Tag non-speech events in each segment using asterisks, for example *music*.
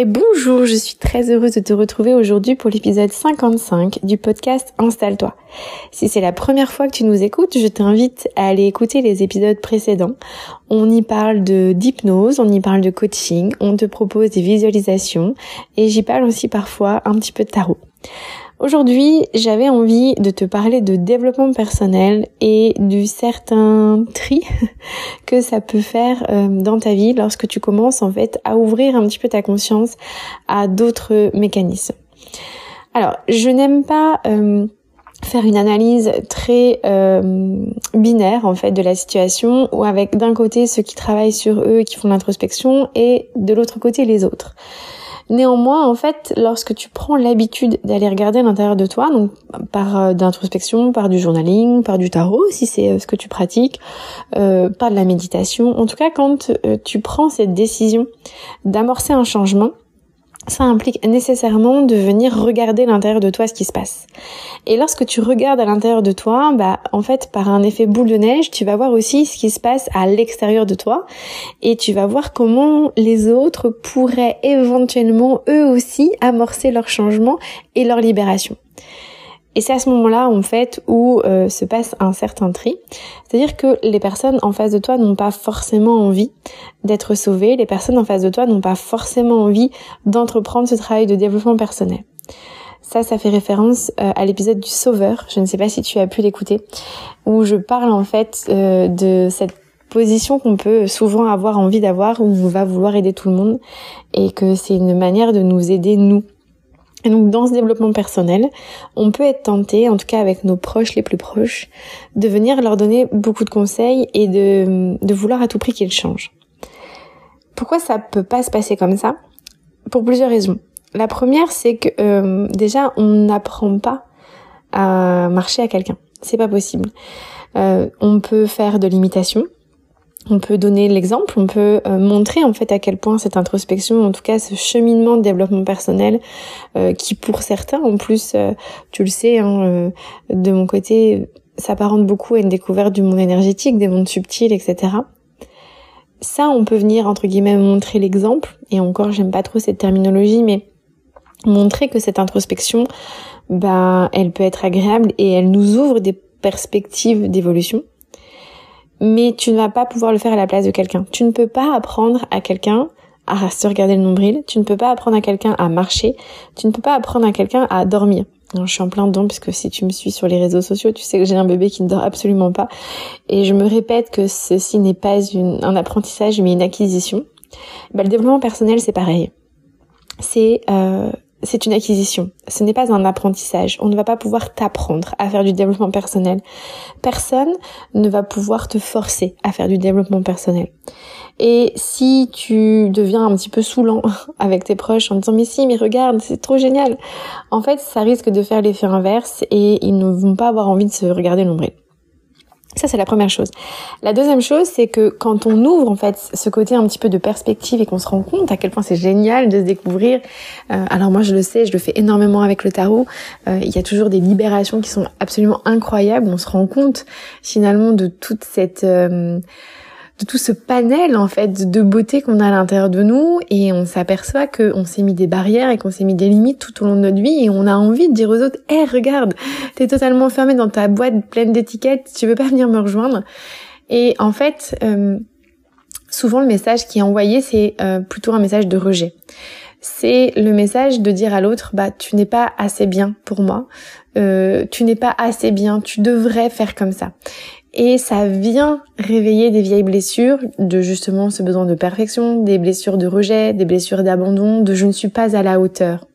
Et bonjour, je suis très heureuse de te retrouver aujourd'hui pour l'épisode 55 du podcast Installe-toi. Si c'est la première fois que tu nous écoutes, je t'invite à aller écouter les épisodes précédents. On y parle de d'hypnose, on y parle de coaching, on te propose des visualisations et j'y parle aussi parfois un petit peu de tarot. Aujourd'hui, j'avais envie de te parler de développement personnel et du certain tri *laughs* que ça peut faire euh, dans ta vie lorsque tu commences en fait à ouvrir un petit peu ta conscience à d'autres mécanismes. Alors, je n'aime pas euh, faire une analyse très euh, binaire en fait de la situation ou avec d'un côté ceux qui travaillent sur eux qui font l'introspection et de l'autre côté les autres. Néanmoins, en fait, lorsque tu prends l'habitude d'aller regarder à l'intérieur de toi, donc par euh, d'introspection, par du journaling, par du tarot, si c'est euh, ce que tu pratiques, euh, par de la méditation, en tout cas quand tu prends cette décision d'amorcer un changement, ça implique nécessairement de venir regarder l'intérieur de toi ce qui se passe. Et lorsque tu regardes à l'intérieur de toi, bah en fait par un effet boule de neige, tu vas voir aussi ce qui se passe à l'extérieur de toi et tu vas voir comment les autres pourraient éventuellement eux aussi amorcer leur changement et leur libération. Et c'est à ce moment-là, en fait, où euh, se passe un certain tri. C'est-à-dire que les personnes en face de toi n'ont pas forcément envie d'être sauvées. Les personnes en face de toi n'ont pas forcément envie d'entreprendre ce travail de développement personnel. Ça, ça fait référence euh, à l'épisode du Sauveur. Je ne sais pas si tu as pu l'écouter, où je parle en fait euh, de cette position qu'on peut souvent avoir envie d'avoir, où on va vouloir aider tout le monde, et que c'est une manière de nous aider nous et donc dans ce développement personnel, on peut être tenté, en tout cas avec nos proches les plus proches, de venir leur donner beaucoup de conseils et de, de vouloir à tout prix qu'ils changent. Pourquoi ça peut pas se passer comme ça? Pour plusieurs raisons. La première, c'est que euh, déjà on n'apprend pas à marcher à quelqu'un. C'est pas possible. Euh, on peut faire de l'imitation, on peut donner l'exemple, on peut euh, montrer en fait à quel point cette introspection, en tout cas ce cheminement de développement personnel, euh, qui pour certains en plus, euh, tu le sais, hein, de mon côté, s'apparente beaucoup à une découverte du monde énergétique, des mondes subtils, etc. Ça, on peut venir entre guillemets montrer l'exemple, et encore j'aime pas trop cette terminologie, mais montrer que cette introspection, ben, elle peut être agréable et elle nous ouvre des perspectives d'évolution mais tu ne vas pas pouvoir le faire à la place de quelqu'un. Tu ne peux pas apprendre à quelqu'un à se regarder le nombril, tu ne peux pas apprendre à quelqu'un à marcher, tu ne peux pas apprendre à quelqu'un à dormir. je suis en plein dedans puisque si tu me suis sur les réseaux sociaux, tu sais que j'ai un bébé qui ne dort absolument pas. Et je me répète que ceci n'est pas un apprentissage mais une acquisition. Bah, le développement personnel, c'est pareil. C'est euh, c'est une acquisition. Ce n'est pas un apprentissage. On ne va pas pouvoir t'apprendre à faire du développement personnel. Personne ne va pouvoir te forcer à faire du développement personnel. Et si tu deviens un petit peu saoulant *laughs* avec tes proches en disant mais si, mais regarde, c'est trop génial. En fait, ça risque de faire l'effet inverse et ils ne vont pas avoir envie de se regarder l'ombré. Ça, c'est la première chose. La deuxième chose, c'est que quand on ouvre en fait ce côté un petit peu de perspective et qu'on se rend compte à quel point c'est génial de se découvrir. Euh, alors moi, je le sais, je le fais énormément avec le tarot. Euh, il y a toujours des libérations qui sont absolument incroyables. On se rend compte finalement de toute cette euh, de tout ce panel en fait de beauté qu'on a à l'intérieur de nous et on s'aperçoit qu'on s'est mis des barrières et qu'on s'est mis des limites tout au long de notre vie et on a envie de dire aux autres "Eh regarde, t'es totalement fermé dans ta boîte pleine d'étiquettes, tu veux pas venir me rejoindre?" Et en fait, euh, souvent le message qui est envoyé c'est euh, plutôt un message de rejet. C'est le message de dire à l'autre "Bah tu n'es pas assez bien pour moi, euh, tu n'es pas assez bien, tu devrais faire comme ça." Et ça vient réveiller des vieilles blessures de justement ce besoin de perfection, des blessures de rejet, des blessures d'abandon, de je ne suis pas à la hauteur.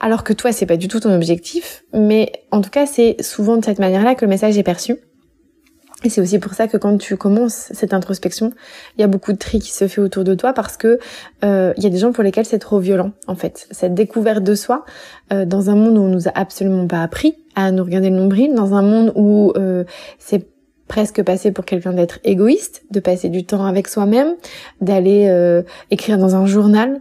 Alors que toi, c'est pas du tout ton objectif, mais en tout cas, c'est souvent de cette manière-là que le message est perçu. Et c'est aussi pour ça que quand tu commences cette introspection, il y a beaucoup de tri qui se fait autour de toi parce que euh, il y a des gens pour lesquels c'est trop violent en fait. Cette découverte de soi euh, dans un monde où on nous a absolument pas appris à nous regarder le nombril, dans un monde où euh, c'est presque passé pour quelqu'un d'être égoïste, de passer du temps avec soi-même, d'aller euh, écrire dans un journal.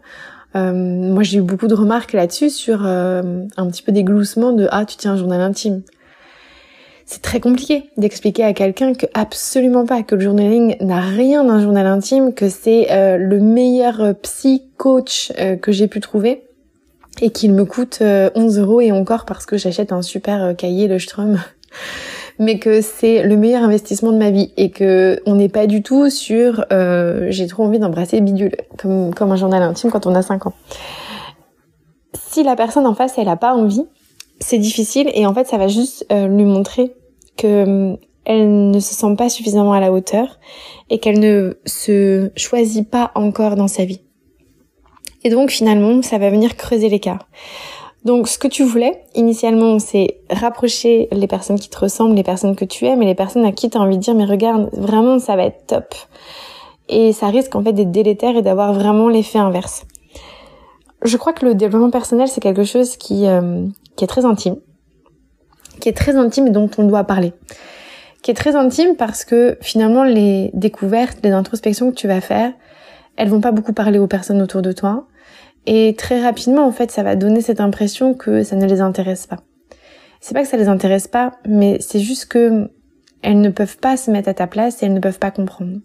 Euh, moi, j'ai eu beaucoup de remarques là-dessus sur un petit peu des gloussements de ah tu tiens un journal intime c'est très compliqué d'expliquer à quelqu'un que absolument pas, que le journaling n'a rien d'un journal intime, que c'est euh, le meilleur euh, psy coach euh, que j'ai pu trouver et qu'il me coûte 11 euros et encore parce que j'achète un super cahier le Strum mais que c'est le meilleur investissement de ma vie et que on n'est pas du tout sur j'ai trop envie d'embrasser bidule comme comme un journal intime quand on a 5 ans. Si la personne en face elle a pas envie, c'est difficile et en fait ça va juste euh, lui montrer que euh, elle ne se sent pas suffisamment à la hauteur et qu'elle ne se choisit pas encore dans sa vie. Et donc finalement, ça va venir creuser l'écart. Donc ce que tu voulais initialement, c'est rapprocher les personnes qui te ressemblent, les personnes que tu aimes et les personnes à qui tu as envie de dire mais regarde, vraiment ça va être top. Et ça risque en fait d'être délétère et d'avoir vraiment l'effet inverse. Je crois que le développement personnel c'est quelque chose qui euh, qui est très intime, qui est très intime et dont on doit parler. Qui est très intime parce que finalement les découvertes, les introspections que tu vas faire, elles vont pas beaucoup parler aux personnes autour de toi. Et très rapidement, en fait, ça va donner cette impression que ça ne les intéresse pas. C'est pas que ça les intéresse pas, mais c'est juste que elles ne peuvent pas se mettre à ta place et elles ne peuvent pas comprendre.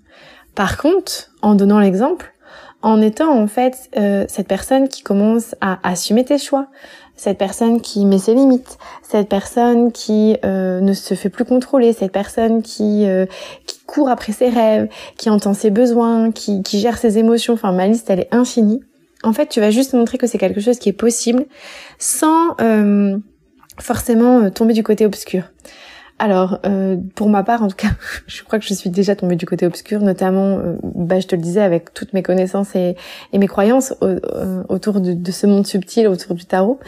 Par contre, en donnant l'exemple, en étant en fait euh, cette personne qui commence à assumer tes choix, cette personne qui met ses limites, cette personne qui euh, ne se fait plus contrôler, cette personne qui euh, qui court après ses rêves, qui entend ses besoins, qui, qui gère ses émotions. Enfin, ma liste elle est infinie. En fait, tu vas juste montrer que c'est quelque chose qui est possible sans euh, forcément tomber du côté obscur. Alors, euh, pour ma part, en tout cas, *laughs* je crois que je suis déjà tombée du côté obscur, notamment, euh, bah, je te le disais, avec toutes mes connaissances et, mes croyances euh, autour de, ce monde subtil, autour du tarot.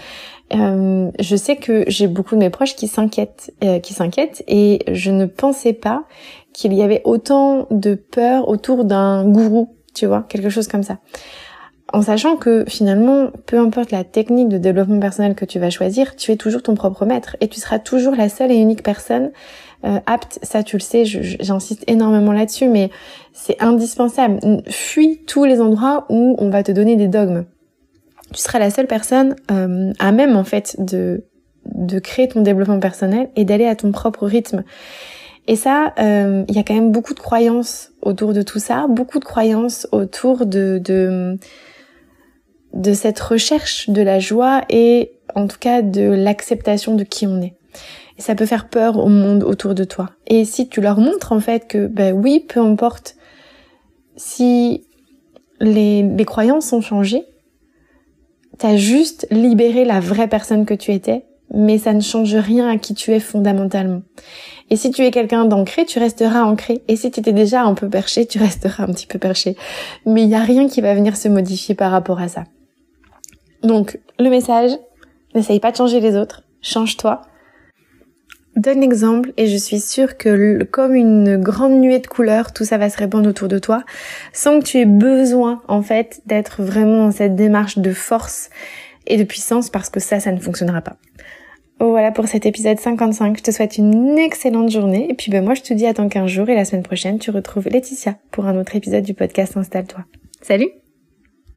je sais que j'ai beaucoup de mes proches qui s'inquiètent, qui s'inquiètent, et je ne pensais pas qu'il y avait autant de peur autour d'un gourou, tu vois, quelque chose comme ça en sachant que finalement, peu importe la technique de développement personnel que tu vas choisir, tu es toujours ton propre maître et tu seras toujours la seule et unique personne euh, apte. Ça, tu le sais, j'insiste énormément là-dessus, mais c'est indispensable. Fuis tous les endroits où on va te donner des dogmes. Tu seras la seule personne euh, à même en fait de de créer ton développement personnel et d'aller à ton propre rythme. Et ça, euh, il y a quand même beaucoup de croyances autour de tout ça, beaucoup de croyances autour de, de de cette recherche de la joie et en tout cas de l'acceptation de qui on est. Et ça peut faire peur au monde autour de toi. Et si tu leur montres en fait que ben oui, peu importe si les, les croyances ont changé, t'as juste libéré la vraie personne que tu étais, mais ça ne change rien à qui tu es fondamentalement. Et si tu es quelqu'un d'ancré, tu resteras ancré. Et si tu étais déjà un peu perché, tu resteras un petit peu perché. Mais il n'y a rien qui va venir se modifier par rapport à ça. Donc, le message, n'essaye pas de changer les autres, change-toi. Donne l'exemple et je suis sûre que comme une grande nuée de couleurs, tout ça va se répandre autour de toi sans que tu aies besoin en fait d'être vraiment dans cette démarche de force et de puissance parce que ça, ça ne fonctionnera pas. Voilà pour cet épisode 55. Je te souhaite une excellente journée et puis ben moi je te dis à dans 15 jours et la semaine prochaine tu retrouves Laetitia pour un autre épisode du podcast Installe-toi. Salut